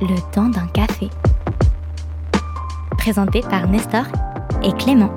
Le temps d'un café. Présenté par Nestor et Clément.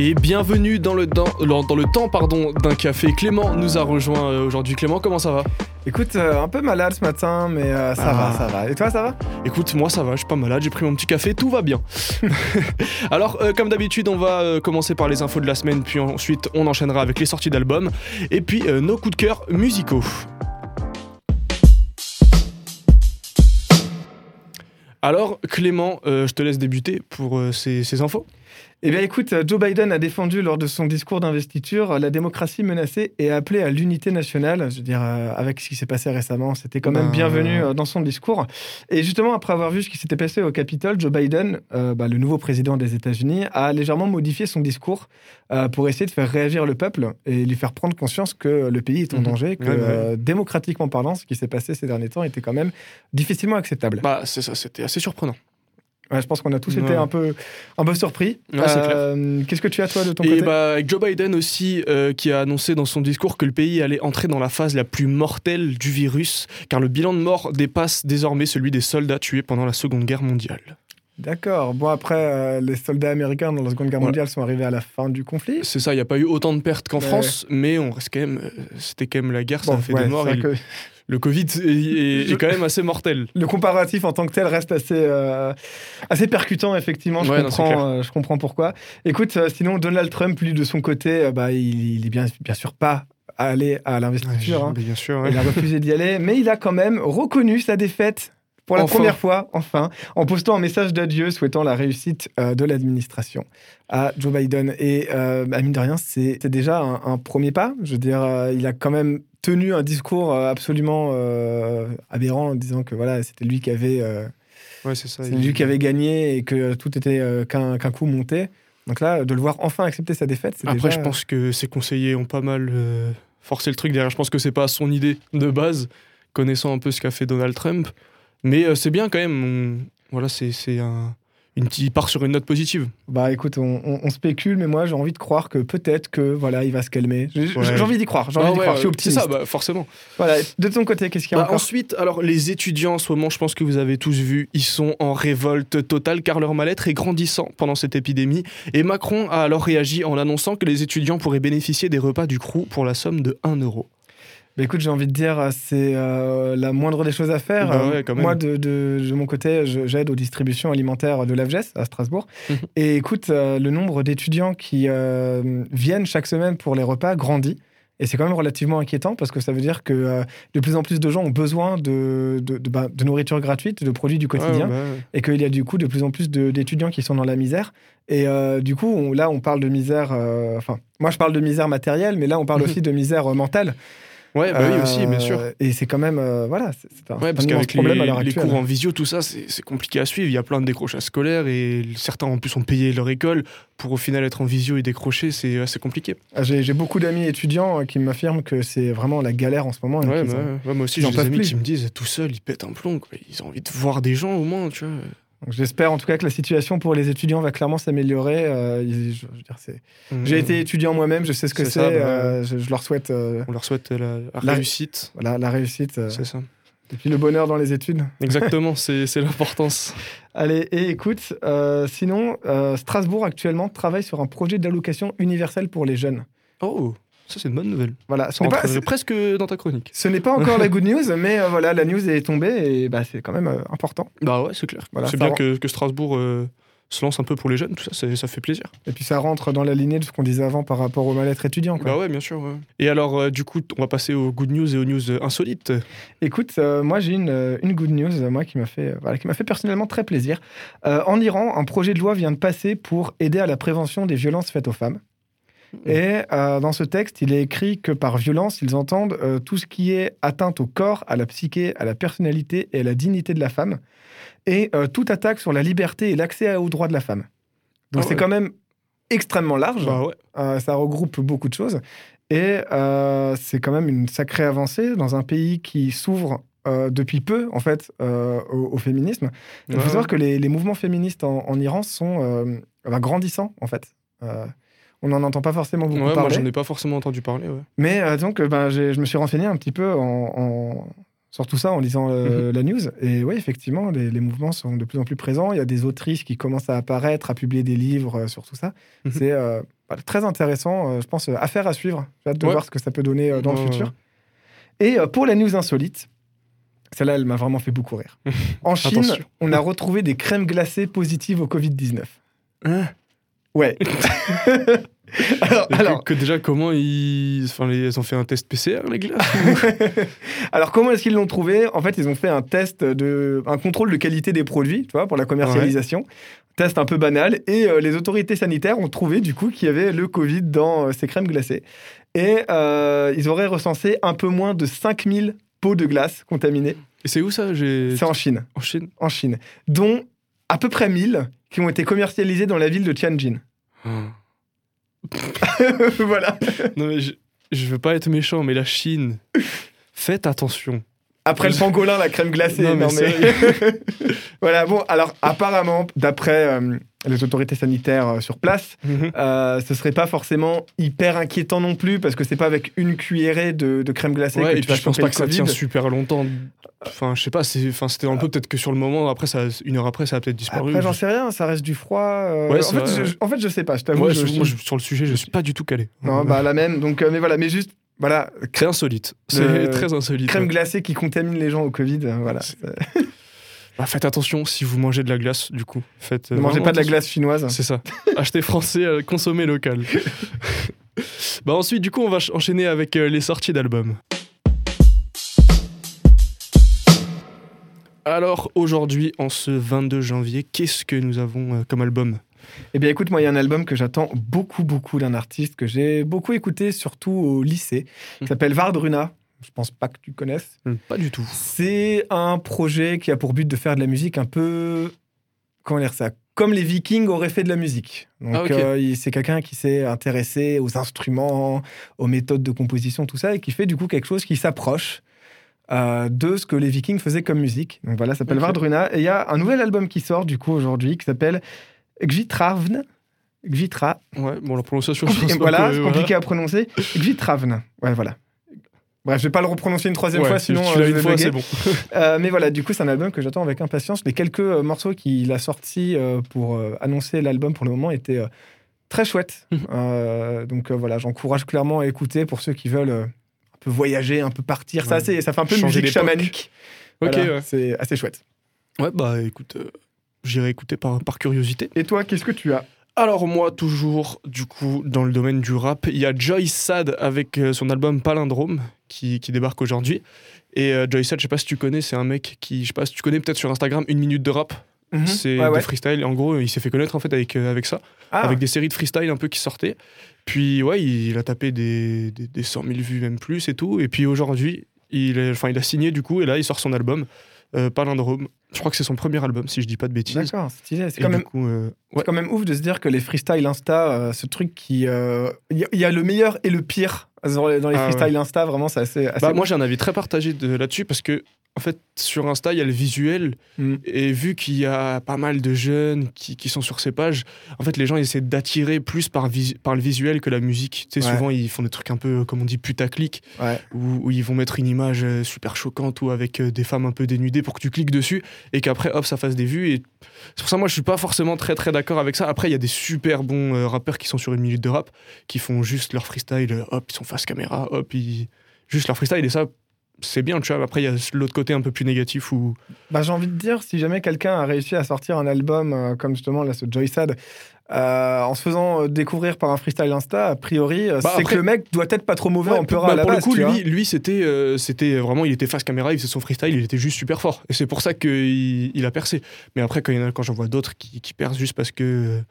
Et bienvenue dans le, dans, dans le temps pardon, d'un café. Clément nous a rejoint euh, aujourd'hui. Clément, comment ça va? Écoute, euh, un peu malade ce matin, mais euh, ça va, Ah. ça va. Et toi, ça va? Écoute, moi ça va, je suis pas malade, j'ai pris mon petit café, tout va bien. Alors, euh, comme d'habitude, on va euh, commencer par les infos de la semaine, puis ensuite on enchaînera avec les sorties d'albums, et puis euh, nos coups de cœur musicaux. Alors, Clément, euh, je te laisse débuter pour euh, ces, ces infos. Eh bien, écoute, Joe Biden a défendu lors de son discours d'investiture la démocratie menacée et a appelé à l'unité nationale. Je veux dire, euh, avec ce qui s'est passé récemment, c'était quand même Ben, bienvenu euh, dans son discours. Et justement, après avoir vu ce qui s'était passé au Capitole, Joe Biden, euh, bah, le nouveau président des États-Unis, a légèrement modifié son discours pour essayer de faire réagir le peuple et lui faire prendre conscience que le pays est en Mhm. danger, que Ouais, ouais. démocratiquement parlant, ce qui s'est passé ces derniers temps était quand même difficilement acceptable. Bah, c'est ça, c'était assez surprenant. Ouais, je pense qu'on a tous Ouais. été un peu, un peu surpris. Ouais, Euh, Qu'est-ce que tu as, toi, de ton Et côté bah, avec Joe Biden aussi, euh, qui a annoncé dans son discours que le pays allait entrer dans la phase la plus mortelle du virus, car le bilan de mort dépasse désormais celui des soldats tués pendant la Seconde Guerre mondiale. D'accord. Bon, après, euh, les soldats américains dans la Seconde Guerre Voilà. mondiale sont arrivés à la fin du conflit. C'est ça, il n'y a pas eu autant de pertes qu'en. France, mais on reste quand même. C'était quand même la guerre, ça a fait des morts. et que Le Covid est, est- Je- est quand même assez mortel. le comparatif en tant que tel reste assez, euh, assez percutant, effectivement. Je, Ouais, non, comprends, euh, je comprends pourquoi. Écoute, euh, sinon, Donald Trump, lui, de son côté, euh, bah, il, il est bien, bien sûr pas allé à l'investiture. hein. Bien sûr. ouais. Il a refusé d'y aller, mais il a quand même reconnu sa défaite pour la Enfin. première fois, enfin, en postant un message d'adieu souhaitant la réussite euh, de l'administration à Joe Biden. Et euh, bah, mine de rien, c'est déjà un, un premier pas. Je veux dire, euh, il a quand même tenu un discours absolument aberrant en disant que voilà, c'était lui qui avait, Ouais, ça. lui qui avait gagné et que tout était qu'un coup monté. Donc là, de le voir enfin accepter sa défaite, c'est Après, déjà... je pense que ses conseillers ont pas mal forcé le truc derrière. Je pense que c'est pas son idée de base, connaissant un peu ce qu'a fait Donald Trump. Mais euh, c'est bien quand même. on- Voilà, c'est un. Une, il part sur une note positive. Bah écoute, on, on- on spécule, mais moi j'ai envie de croire que peut-être que voilà, il va se calmer. J'ai Ouais. envie d'y croire, j'ai envie Ah d'y ouais, croire, je suis C'est ça, bah, forcément. Voilà, de ton côté, qu'est-ce qu'il y a Bah, encore? ensuite, alors les étudiants en ce moment, je pense que vous avez tous vu, ils sont en révolte totale car leur mal-être est grandissant pendant cette épidémie. Et Macron a alors réagi en annonçant que les étudiants pourraient bénéficier des repas du CRU pour la somme de 1 euro. Bah, écoute, j'ai envie de dire, c'est euh, la moindre des choses à faire. Bah Euh, ouais, moi, de, de- de mon côté, j'aide aux distributions alimentaires de l'AFGES à Strasbourg. Mhm. Et écoute, euh, le nombre d'étudiants qui euh, viennent chaque semaine pour les repas grandit. Et c'est quand même relativement inquiétant parce que ça veut dire que de plus en plus de gens ont besoin de, de, de- bah, de nourriture gratuite, de produits du quotidien. Ouais, bah ouais. et qu'il y a du coup de plus en plus d'étudiants qui sont dans la misère. Et euh, du coup, on- là, on parle de misère. euh, Enfin, moi, je parle de misère matérielle, mais là, on parle Mhm. aussi de misère mentale. Ouais, bah oui, Euh, aussi, bien sûr. Et c'est quand même, euh, voilà, c'est un, Ouais, parce qu'avec problème à les, l'heure les actuelle. cours en visio, tout ça, c'est compliqué à suivre. Il y a plein de décrochages scolaires et certains en plus ont payé leur école pour au final être en visio et décrocher, c'est assez compliqué. Ah, J'ai beaucoup d'amis étudiants euh, qui m'affirment que c'est vraiment la galère en ce moment. Ouais, bah ouais. Moi aussi, j'ai des amis plus. qui me disent tout seul, ils pètent un plomb. quoi. Ils ont envie de voir des gens au moins, tu vois. J'espère en tout cas que la situation pour les étudiants va clairement s'améliorer. Euh, J'ai Mhm. été étudiant moi-même, je sais ce que C'est bah euh, je, je leur souhaite euh, On leur souhaite la, la La- réussite. voilà, la réussite C'est ça. et puis le bonheur dans les études. Exactement, c'est l'importance. Allez, et écoute, sinon, Strasbourg actuellement travaille sur un projet d'allocation universelle pour les jeunes. Oh, ça c'est une bonne nouvelle. Voilà, Ça pas, presque dans ta chronique. ce n'est pas encore la good news, mais euh, voilà, la news est tombée et bah, c'est quand même euh, important. Bah ouais, c'est clair. Voilà, c'est bien rend- que, que Strasbourg euh, se lance un peu pour les jeunes, tout ça, ça, fait plaisir. Et puis ça rentre dans la lignée de ce qu'on disait avant par rapport au mal-être étudiant. quoi. Bah ouais, bien sûr. ouais. Et alors, euh, du coup, on va passer aux good news et aux news insolites. Écoute, euh, moi j'ai une, une good news, moi qui m'a fait, euh, voilà, qui m'a fait personnellement très plaisir. Euh, en Iran, un projet de loi vient de passer pour aider à la prévention des violences faites aux femmes. Et euh, dans ce texte, il est écrit que par violence, ils entendent euh, tout ce qui est atteinte au corps, à la psyché, à la personnalité et à la dignité de la femme, et euh, toute attaque sur la liberté et l'accès aux droits de la femme. Donc Ah c'est quand même extrêmement large. Bah ouais. Ça regroupe beaucoup de choses. Et c'est quand même une sacrée avancée dans un pays qui s'ouvre euh, depuis peu, en fait, euh, au, au féminisme. Il faut savoir que les, les mouvements féministes en, en Iran sont euh, bah, grandissants, en fait. On n'en entend pas forcément beaucoup Ouais, moi j'en ai pas forcément entendu parler. Ouais. Mais euh, donc, euh, ben, je me suis renseigné un petit peu en, en- sur tout ça en lisant euh, la news. Et oui, effectivement, les, les mouvements sont de plus en plus présents. Il y a des autrices qui commencent à apparaître, à publier des livres sur tout ça. Mhm. C'est bah, très intéressant, je pense, affaire à suivre. J'ai hâte de Ouais. voir ce que ça peut donner dans le futur. Et pour la news insolite, celle-là, elle m'a vraiment fait beaucoup rire. En Chine, on a retrouvé des crèmes glacées positives au Covid-19. Hein? Ouais. alors, que- déjà, comment ils. Enfin, ils ont fait un test PCR, les glaces alors, comment est-ce qu'ils l'ont trouvé? En fait, ils ont fait un test de, un contrôle de qualité des produits, tu vois, pour la commercialisation. Test un peu banal. Et euh, les autorités sanitaires ont trouvé, du coup, qu'il y avait le Covid dans euh, ces crèmes glacées. Et euh, ils auraient recensé un peu moins de 5000 pots de glace contaminés. Et c'est où ça? C'est en Chine. En Chine En Chine. Dont à peu près 1000 qui ont été commercialisés dans la ville de Tianjin. Ah. voilà. Non, mais je, je veux pas être méchant, mais la Chine, faites attention. Après le pangolin, la crème glacée. Non, mais non, mais- voilà, bon, alors apparemment, d'après euh, les autorités sanitaires euh, sur place, euh, ce serait pas forcément hyper inquiétant non plus, parce que c'est pas avec une cuillerée de, de crème glacée Ouais, que et tu puis vas je pense pas que ça tient super longtemps. Enfin, je sais pas, c'était dans le peu, peut-être que sur le moment, après, ça, une heure après, ça a peut-être disparu. Après, j'en Je- sais rien, ça reste du froid. euh, Ouais, en, fait, je, en fait, je sais pas, je t'avoue. Ouais, je- je- moi, je- sur le sujet, je suis pas du tout calé. Non, bah la même. Donc, euh, mais voilà, mais juste, voilà, C'est insolite. C'est très insolite. crème ouais. glacée qui contamine les gens au Covid. euh, Voilà. Bah, faites attention si vous mangez de la glace, du coup. Faites, euh, Ne mangez pas de la glace chinoise. C'est ça. Achetez français, euh, consommez local. bah ensuite, du coup, on va ch- enchaîner avec euh, les sorties d'albums. Alors aujourd'hui, en ce 22 janvier, qu'est-ce que nous avons euh, comme album? Eh bien, écoute, moi, il y a un album que j'attends beaucoup, beaucoup d'un artiste que j'ai beaucoup écouté, surtout au lycée, qui Mhm. s'appelle Vardruna. Je pense pas que tu connaisses. Hmm, Pas du tout. C'est un projet qui a pour but de faire de la musique un peu. Comment dire ça Comme les Vikings auraient fait de la musique. Donc, Ah, euh, c'est quelqu'un qui s'est intéressé aux instruments, aux méthodes de composition, tout ça, et qui fait du coup quelque chose qui s'approche euh, de ce que les Vikings faisaient comme musique. Donc voilà, ça s'appelle Ok. Vardruna. Et il y a un nouvel album qui sort du coup aujourd'hui qui s'appelle Gvitravn. Gvitra. Ouais, bon, la prononciation, je pense voilà, c'est compliqué à prononcer. Gvitravn. Ouais, voilà. Bref, je vais pas le reprononcer une troisième fois, sinon tu euh, une fois, c'est bon. Euh, mais voilà, du coup, c'est un album que j'attends avec impatience. Les quelques euh, morceaux qu'il a sortis pour annoncer l'album pour le moment étaient très chouettes. Donc voilà, j'encourage clairement à écouter pour ceux qui veulent un peu voyager, un peu partir. Ça, c'est- ça fait un peu Changer musique chamanique. Ok, Voilà, ouais. C'est assez chouette. Ouais, bah écoute, j'irai écouter par, par curiosité. Et toi, qu'est-ce que tu as? Alors moi, toujours, du coup, dans le domaine du rap, il y a Joy Sad avec euh, son album Palindrome qui, qui débarque aujourd'hui. Et euh, Joy Sad, je sais pas si tu connais, c'est un mec qui, je sais pas si tu connais peut-être sur Instagram, une minute de rap. C'est Mhm. Ouais, des ouais. freestyle. En gros, il s'est fait connaître en fait avec, euh, avec ça, Ah, avec des séries de freestyle un peu qui sortaient. Puis ouais, il, a tapé des, des, des 100 000 vues, même plus et tout. Et puis aujourd'hui, il, est- il a signé du coup, et là, il sort son album, euh, Palindrome. Je crois que c'est son premier album, si je dis pas de bêtises. D'accord, stylé. C'est quand, même, euh, c'est ouais. quand même ouf de se dire que les freestyles Insta, euh, ce truc qui. euh, Il y, il y a le meilleur et le pire dans les, dans les Ah, freestyles Insta, vraiment, c'est assez. assez Bah, moi, j'ai un avis très partagé de- là-dessus parce que, en fait, sur Insta, il y a le visuel. Mm. Et vu qu'il y a pas mal de jeunes qui, qui sont sur ces pages, en fait, les gens essaient d'attirer plus par, vis- par le visuel que la musique. Tu sais, Ouais. souvent, ils font des trucs un peu, comme on dit, putaclic, Ouais. où, où ils vont mettre une image euh, super choquante ou avec euh, des femmes un peu dénudées pour que tu cliques dessus et qu'après, hop, ça fasse des vues. Et c'est pour ça, moi, je suis pas forcément très, très d'accord avec ça. Après, il y a des super bons euh, rappeurs qui sont sur une minute de rap, qui font juste leur freestyle, hop, ils sont face caméra, hop, ils... juste leur freestyle. Et ça, c'est bien, tu vois. Après, il y a l'autre côté un peu plus négatif où. Bah, j'ai envie de dire, si jamais quelqu'un a réussi à sortir un album euh, comme justement là, ce Joy Sad, euh, en se faisant euh, découvrir par un freestyle Insta, a priori, euh, Bah, c'est après- que le mec doit être pas trop mauvais Ouais, en peur bah, à la pour base. le coup, lui, lui c'était euh, c'était vraiment, il était face caméra, il faisait son freestyle, il était juste super fort. Et c'est pour ça qu'il il a percé. Mais après, quand, il y en a- quand j'en vois d'autres qui, qui percent juste parce que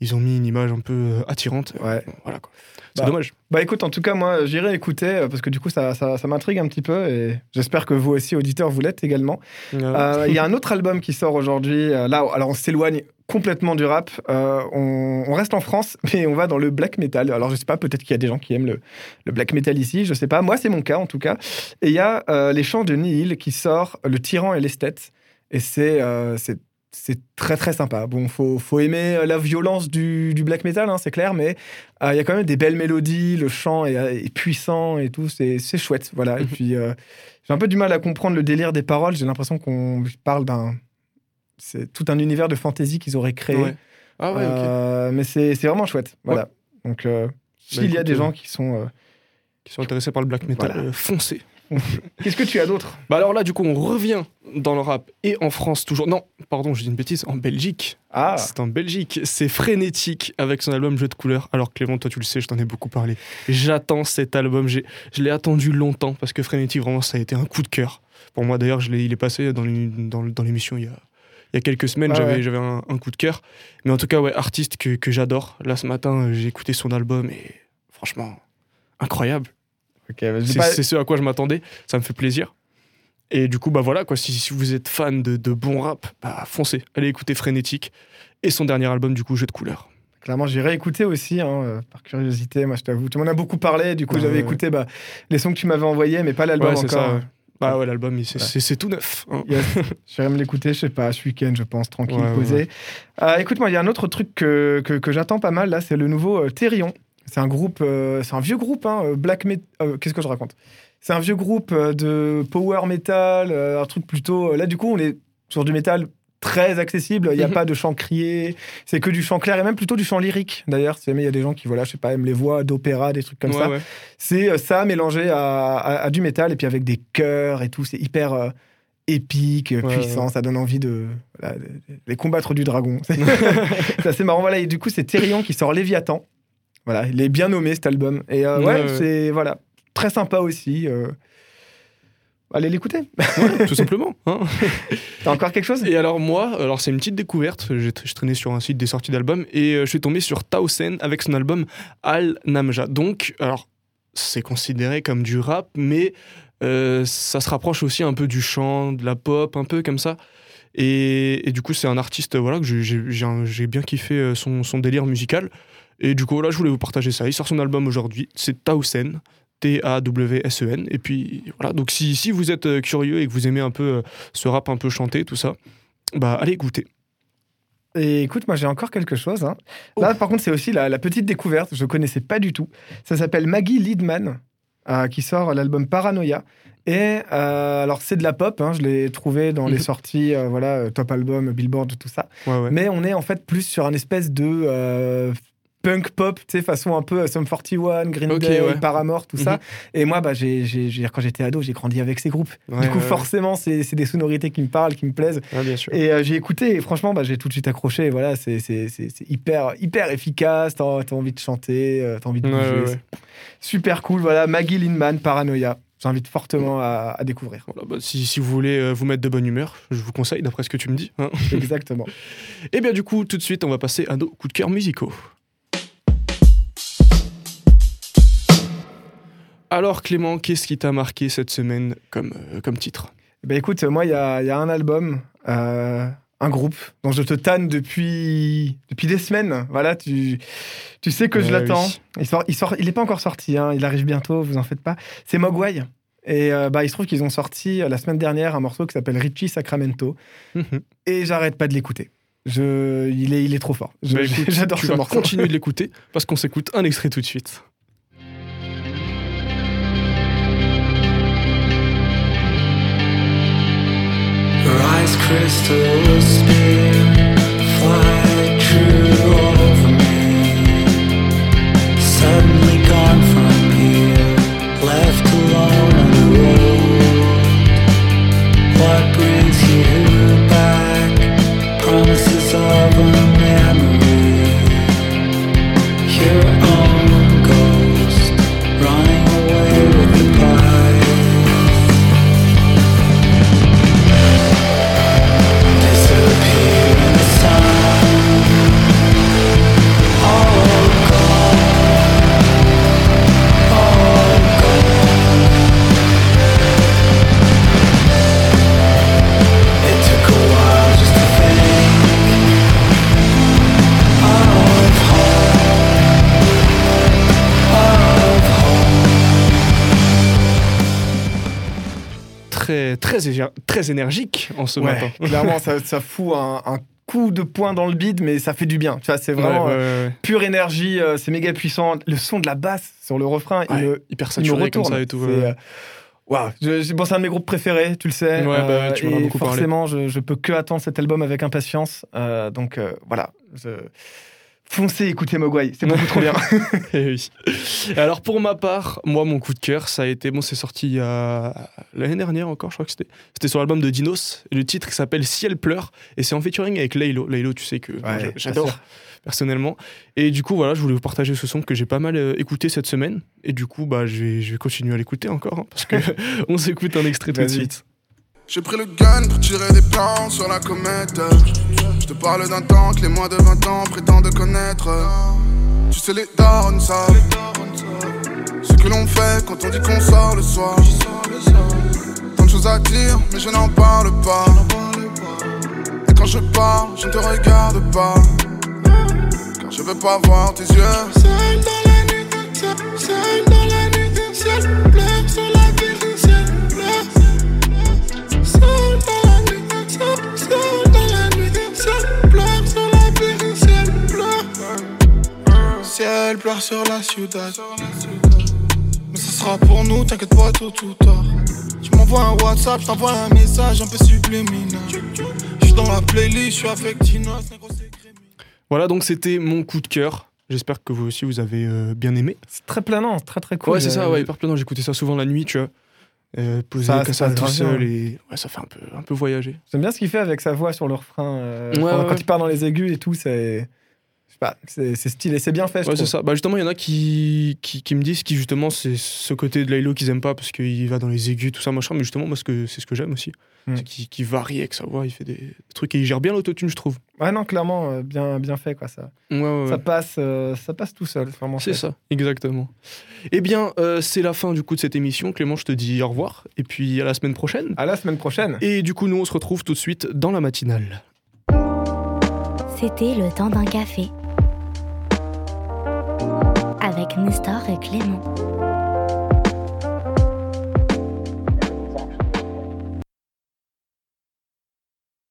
ils ont mis une image un peu euh, attirante, Ouais. voilà quoi. C'est Bah, dommage. Bah écoute, en tout cas, moi, j'irai écouter euh, parce que du coup, ça, ça, ça m'intrigue un petit peu et j'espère que vous aussi, auditeurs, vous l'êtes également. Euh, Il y a un autre album qui sort aujourd'hui. là, alors on s'éloigne complètement du rap. Euh, on, on reste en France, mais on va dans le black metal. Alors je sais pas, peut-être qu'il y a des gens qui aiment le, le black metal ici. Je sais pas. Moi, c'est mon cas en tout cas. Et il y a euh, les chants de Nihil qui sort, Le Tyran et l'esthète. Et c'est euh, c'est très très sympa. Bon, faut, faut aimer la violence du, du black metal, hein, c'est clair, mais il y a quand même des belles mélodies, le chant est, est puissant et tout, c'est chouette. Voilà. et puis, j'ai un peu du mal à comprendre le délire des paroles. J'ai l'impression qu'on parle d'un. C'est tout un univers de fantasy qu'ils auraient créé. Ah ouais, Mais c'est vraiment chouette. Voilà. Donc, bah, s'il y a des gens qui sont. qui sont intéressés par le black metal, foncez. Qu'est-ce que tu as d'autre? Bah alors là, du coup, on revient dans le rap et en France toujours. Non, pardon, je dis une bêtise, en Belgique. Ah C'est en Belgique. C'est frénétique avec son album Jeu de couleurs. Alors Clément, toi tu le sais, je t'en ai beaucoup parlé. J'attends cet album. Je l'ai attendu longtemps parce que frénétique, vraiment, ça a été un coup de cœur. Pour moi, d'ailleurs, il est passé dans l'émission il y a il y a quelques semaines, j'avais j'avais un, coup de cœur. Mais en tout cas, ouais, artiste que, que j'adore. Là, ce matin, j'ai écouté son album et franchement, incroyable. Bah, c'est ce à quoi je m'attendais. Ça me fait plaisir. Et du coup, bah voilà, quoi, si, si vous êtes fan de, de, bon rap, bah foncez, allez écouter Frénétique et son dernier album, du coup, Jeu de couleurs. Clairement, j'ai réécouté aussi, hein, euh, par curiosité, moi je t'avoue. Tu m'en as beaucoup parlé, du coup j'avais écouté bah, les sons que tu m'avais envoyés, mais pas l'album encore. Ça, Bah ouais, l'album, c'est tout neuf. Hein. je vais me l'écouter, je sais pas, ce week-end, je pense, tranquille, posé. Euh, écoute, moi, il y a un autre truc que, que, que j'attends pas mal, là, c'est le nouveau euh, Thérion. C'est un groupe, euh, c'est un vieux groupe, hein, euh, black metal. Euh, qu'est-ce que je raconte? C'est un vieux groupe de power metal, un truc plutôt. Là, du coup, on est sur du métal très accessible. Il n'y a mhm. pas de chant crié. C'est que du chant clair et même plutôt du chant lyrique. D'ailleurs, si jamais il y a des gens qui, voilà, je sais pas, aiment les voix d'opéra, des trucs comme ça. C'est ça mélangé à, du métal et puis avec des chœurs et tout. C'est hyper épique, puissant. Ça donne envie de, les combattre du dragon. c'est assez marrant. Voilà. Et du coup, c'est Thérion qui sort Léviathan. Voilà, il est bien nommé cet album. Et euh, ouais, c'est voilà, très sympa aussi. Euh. Allez l'écouter. tout simplement. Hein. T'as encore quelque chose? Et alors moi, alors c'est une petite découverte. Je traînais sur un site des sorties d'albums et euh, je suis tombé sur Tausen avec son album Al Namja. Donc, alors c'est considéré comme du rap, mais ça se rapproche aussi un peu du chant, de la pop, un peu comme ça. Et, du coup, c'est un artiste voilà que j'ai bien kiffé son, son délire musical. Et du coup, là, je voulais vous partager ça. Il sort son album aujourd'hui, c'est Tausen. T-A-W-S-E-N. Et puis voilà, donc si, si, vous êtes euh, curieux et que vous aimez un peu euh, ce rap un peu chanté, tout ça, bah allez écouter. Et écoute, moi j'ai encore quelque chose. Hein. Oh. Là, par contre, c'est aussi la, petite découverte. Je ne connaissais pas du tout. Ça s'appelle Maggie Liedman, euh, qui sort l'album Paranoia. Et alors, c'est de la pop. Hein. je l'ai trouvé dans les mhm. sorties, voilà, top album, Billboard, tout ça. Mais on est en fait plus sur un espèce de punk pop, tu sais, façon un peu Sum 41, Green Day, Paramore, tout ça. Mhm. Et moi, bah, j'ai, quand j'étais ado, j'ai grandi avec ces groupes. du coup, forcément, c'est, des sonorités qui me parlent, qui me plaisent. Et euh, j'ai écouté, et franchement, bah, j'ai tout de suite accroché. Voilà, c'est, hyper, hyper efficace. T'as, as envie de chanter, euh, t'as envie de bouger. Super cool. Voilà, Maggie Lindman, Paranoia. J'invite fortement à, découvrir. Bah, si, si, vous voulez euh, vous mettre de bonne humeur, je vous conseille, d'après ce que tu me dis. Hein. Exactement. Et bien, du coup, tout de suite, on va passer à nos coups de cœur musicaux. Alors Clément, qu'est-ce qui t'a marqué cette semaine comme, euh, comme titre? Ben Écoute, moi, il y a, y a, un album, euh, un groupe dont je te tanne depuis, depuis des semaines. Voilà, tu, tu sais que je l'attends. Il sort, il sort, il n'est pas encore sorti, hein, il arrive bientôt, vous en faites pas. C'est Mogwai. Et euh, bah, il se trouve qu'ils ont sorti la semaine dernière un morceau qui s'appelle Richie Sacramento. Mhm. Et j'arrête pas de l'écouter. Je, il, est, il est trop fort. Bah, j'adore ce morceau. Continue de l'écouter parce qu'on s'écoute un extrait tout de suite. crystal spear. Très, très, très énergique en ce Ouais, matin. clairement, ça, ça fout un, un coup de poing dans le bide, mais ça fait du bien. Tu vois, c'est vraiment Ouais, ouais, euh, pure énergie, euh, c'est méga puissant. Le son de la basse sur le refrain, il me, hyper il me saturé comme retourne. ça et tout. Euh, Waouh, Je- bon, c'est un de mes groupes préférés, tu le sais. Ouais, bah tu et beaucoup forcément, je, je peux que attendre cet album avec impatience. Donc voilà, je... foncez écoutez Mogwai, c'est beaucoup trop bien. Eh oui. Et Alors pour ma part, moi mon coup de cœur, ça a été bon, c'est sorti l'année dernière encore, je crois que c'était. C'était sur l'album de Dinos. Et le titre s'appelle Ciel pleure et c'est en featuring avec Laylo. Laylo, tu sais que Ouais, j'adore personnellement. Et du coup voilà, je voulais vous partager ce son que j'ai pas mal euh, écouté cette semaine. Et du coup bah je vais, je vais continuer à l'écouter encore hein, parce que on s'écoute un extrait tout de suite. J'ai pris le gun pour tirer des plans sur la comète. Je te parle d'un temps que les moins de 20 ans prétendent connaître. Tu sais, les darons savent ce que l'on fait quand on dit qu'on sort le soir. Tant de choses à dire, mais je n'en parle pas. Et quand je parle, je ne te regarde pas. Car je veux pas voir tes yeux. Seul dans la nuit, seul, seul dans la nuit, la Ciel pleure sur la ciudad. Mais ce sera pour nous, t'inquiète pas, tout, tout tard. Tu m'envoies un WhatsApp, je t'envoie un message un peu subliminal. Je suis dans la playlist, je suis avec criminel. Voilà donc c'était mon coup de cœur. J'espère que vous aussi vous avez euh, bien aimé. c'est très planant, très très cool. ouais c'est ça, Euh, ouais, hyper planant. J'écoutais ça souvent la nuit, tu vois. Euh, posé Ça, comme ça ça, tout grave seul et ouais, ça fait un peu, un peu voyager. J'aime bien ce qu'il fait avec sa voix sur le refrain. euh, Ouais, pendant- ouais. Quand il part dans les aigus et tout, c'est. C'est stylé, c'est bien fait. je Ouais, c'est ça. Bah, justement, il y en a qui, qui, qui me disent qui, justement, c'est ce côté de Laylo qu'ils aiment pas parce qu'il va dans les aigus, tout ça, machin. Mais justement, moi, ce que- c'est ce que j'aime aussi. Mm. C'est qu'il varie avec sa voix, il fait des trucs et il gère bien l'autotune, je trouve. Ouais, non, clairement, euh, bien, bien fait, quoi, ça. Ouais, ouais, ouais. Ça, passe, euh, ça passe tout seul, c'est vraiment C'est chouette. ça, exactement. Eh bien, euh, c'est la fin du coup de cette émission. Clément, je te dis au revoir et puis à la semaine prochaine. À la semaine prochaine. Et du coup, nous, on se retrouve tout de suite dans la matinale. C'était le temps d'un café. Avec Nestor et Clément.